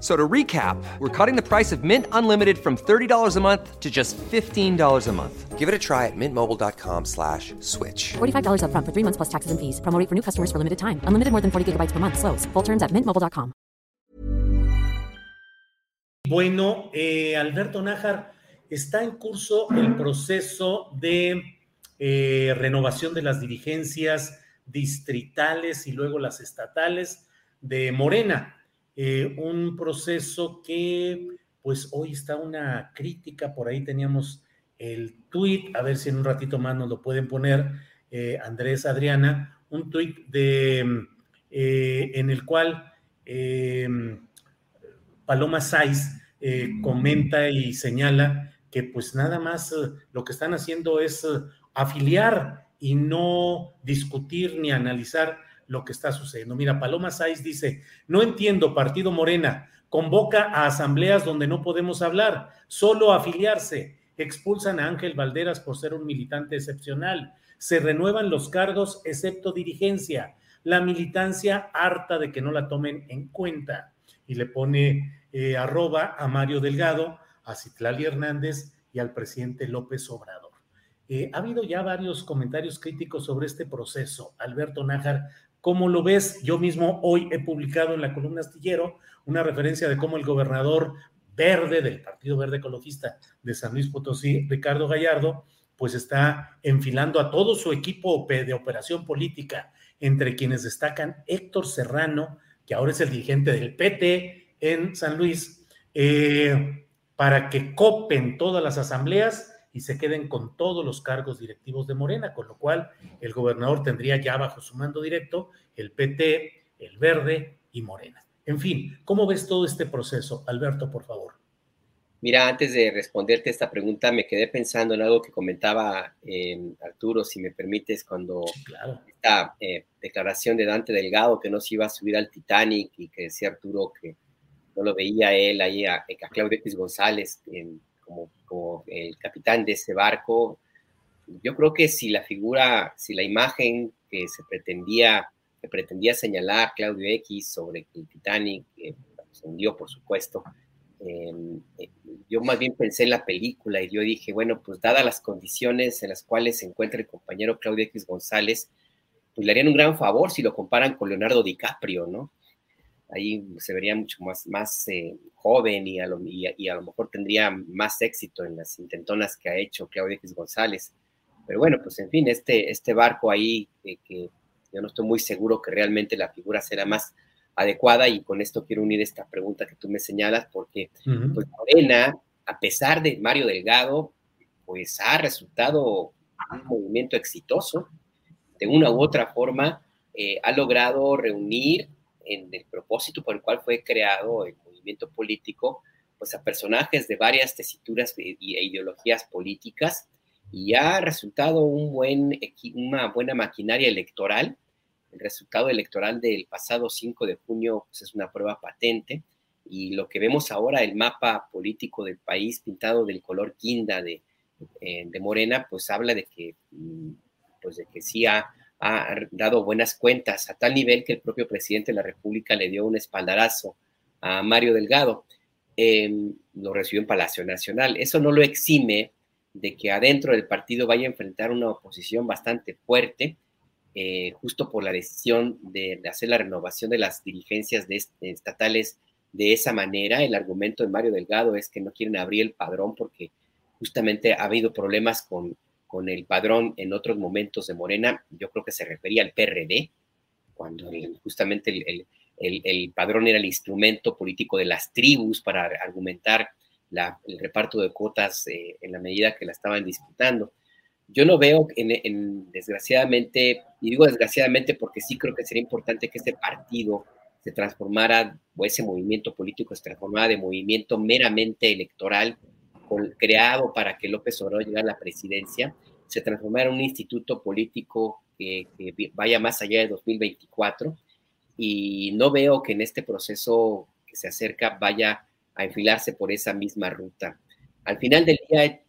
So to recap, we're cutting the price of Mint Unlimited from $30 a month to just $15 a month. Give it a try at mintmobile.com slash switch. $45 up front for three months plus taxes and fees. Promo rate for new customers for limited time. Unlimited more than 40 gigabytes per month. Slows. Full terms at mintmobile.com. Bueno, eh, Alberto Nájar, está en curso el proceso de eh, renovación de las dirigencias distritales y luego las estatales de Morena. Eh, un proceso que pues hoy está una crítica, por ahí teníamos el tuit, a ver si en un ratito más nos lo pueden poner eh, Andrés Adriana, un tuit de eh, en el cual Paloma Saiz comenta y señala que pues nada más lo que están haciendo es afiliar y no discutir ni analizar lo que está sucediendo. Mira, Paloma Sáiz dice, no entiendo, Partido Morena, convoca a asambleas donde no podemos hablar, solo afiliarse, expulsan a Ángel Valderas por ser un militante excepcional, se renuevan los cargos excepto dirigencia, la militancia harta de que no la tomen en cuenta. Y le pone eh, arroba a Mario Delgado, a Citlali Hernández y al presidente López Obrador. Eh, ha habido ya varios comentarios críticos sobre este proceso. Alberto Nájar, ¿Cómo lo ves? Yo mismo hoy he publicado en la columna astillero una referencia de cómo el gobernador verde del Partido Verde Ecologista de San Luis Potosí, Ricardo Gallardo, pues está enfilando a todo su equipo de operación política, entre quienes destacan Héctor Serrano, que ahora es el dirigente del PT en San Luis, eh, para que copen todas las asambleas y se queden con todos los cargos directivos de Morena, con lo cual el gobernador tendría ya bajo su mando directo el PT, el Verde y Morena. En fin, ¿cómo ves todo este proceso? Alberto, por favor. Mira, antes de responderte esta pregunta, me quedé pensando en algo que comentaba eh, Arturo, si me permites, cuando esta eh, declaración de Dante Delgado que no se iba a subir al Titanic y que decía Arturo que no lo veía él ahí a, a Claudio X González en, como, el capitán de ese barco, yo creo que si la figura, si la imagen que se pretendía, que pretendía señalar Claudio X sobre el Titanic, que se hundió, por supuesto, em, eh, yo más bien pensé en la película y yo dije, bueno, pues dadas las condiciones en las cuales se encuentra el compañero Claudio X González, pues le harían un gran favor si lo comparan con Leonardo DiCaprio, ¿no? Ahí se vería mucho más, más eh, joven y a, lo, y, a, lo, mejor tendría más éxito en las intentonas que ha hecho Claudia X González. Pero bueno, pues en fin, este, este barco ahí, que yo no estoy muy seguro que realmente la figura será más adecuada y con esto quiero unir esta pregunta que tú me señalas porque pues, Morena, a pesar de Mario Delgado, pues ha resultado un movimiento exitoso. De una u otra forma, eh, ha logrado reunir en el propósito por el cual fue creado el movimiento político, pues a personajes de varias tesituras e ideologías políticas y ha resultado un buen, una buena maquinaria electoral. El resultado electoral del pasado 5 de junio pues, es una prueba patente y lo que vemos ahora, el mapa político del país pintado del color guinda de, eh, de Morena, pues habla de que, mm, pues de que sí ha ha dado buenas cuentas, a tal nivel que el propio presidente de la República le dio un espaldarazo a Mario Delgado. lo recibió en Palacio Nacional. Eso no lo exime de que adentro del partido vaya a enfrentar una oposición bastante fuerte, eh, justo por la decisión de, hacer la renovación de las dirigencias estatales de esa manera. El argumento de Mario Delgado es que no quieren abrir el padrón porque justamente ha habido problemas con con el padrón en otros momentos de Morena, yo creo que se refería al PRD, cuando justamente el, padrón era el instrumento político de las tribus para argumentar el reparto de cuotas eh, en la medida que la estaban disputando. Yo no veo, en, desgraciadamente, y digo desgraciadamente porque sí creo que sería importante que ese partido se transformara, o ese movimiento político se transformara de movimiento meramente electoral creado para que López Obrador llegara a la presidencia, se transformara en un instituto político que, vaya más allá de 2024 y no veo que en este proceso que se acerca vaya a enfilarse por esa misma ruta. Al final del día,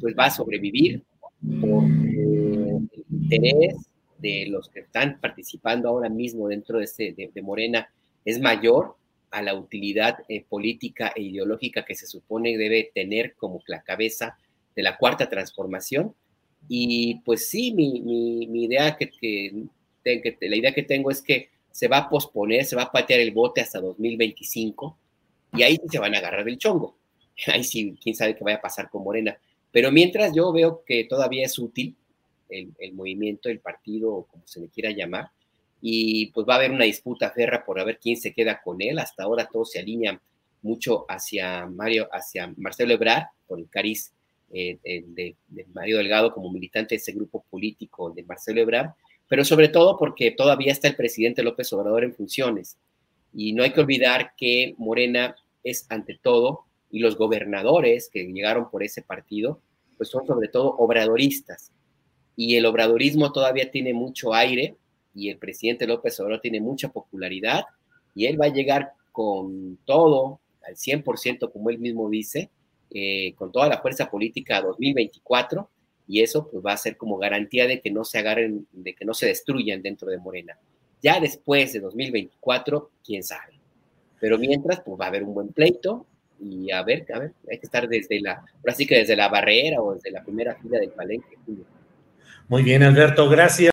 pues va a sobrevivir por el interés de los que están participando ahora mismo dentro de, este, de Morena es mayor a la utilidad eh, política e ideológica que se supone debe tener como la cabeza de la cuarta transformación. Y pues sí, mi, idea que, que, la idea que tengo es que se va a posponer, se va a patear el bote hasta 2025 y ahí se van a agarrar el chongo. Ahí sí, quién sabe qué vaya a pasar con Morena. Pero mientras yo veo que todavía es útil el, el movimiento, el partido, o como se le quiera llamar, y pues va a haber una disputa ferra por ver quién se queda con él. Hasta ahora todo se alinea mucho hacia Mario, hacia Marcelo Ebrard, por el cariz eh, de, Mario Delgado como militante de ese grupo político de Marcelo Ebrard, pero sobre todo porque todavía está el presidente López Obrador en funciones. Y no hay que olvidar que Morena es ante todo, y los gobernadores que llegaron por ese partido, pues son sobre todo obradoristas. Y el obradorismo todavía tiene mucho aire, y el presidente López Obrador tiene mucha popularidad y él va a llegar con todo, al 100%, como él mismo dice, eh, con toda la fuerza política a 2024 y eso pues va a ser como garantía de que no se agarren, de que no se destruyan dentro de Morena. Ya después de 2024, quién sabe. Pero mientras, pues va a haber un buen pleito y a ver, a ver, hay que estar desde la, ahora sí que desde la barrera o desde la primera fila del palenque. Muy bien, Alberto, gracias.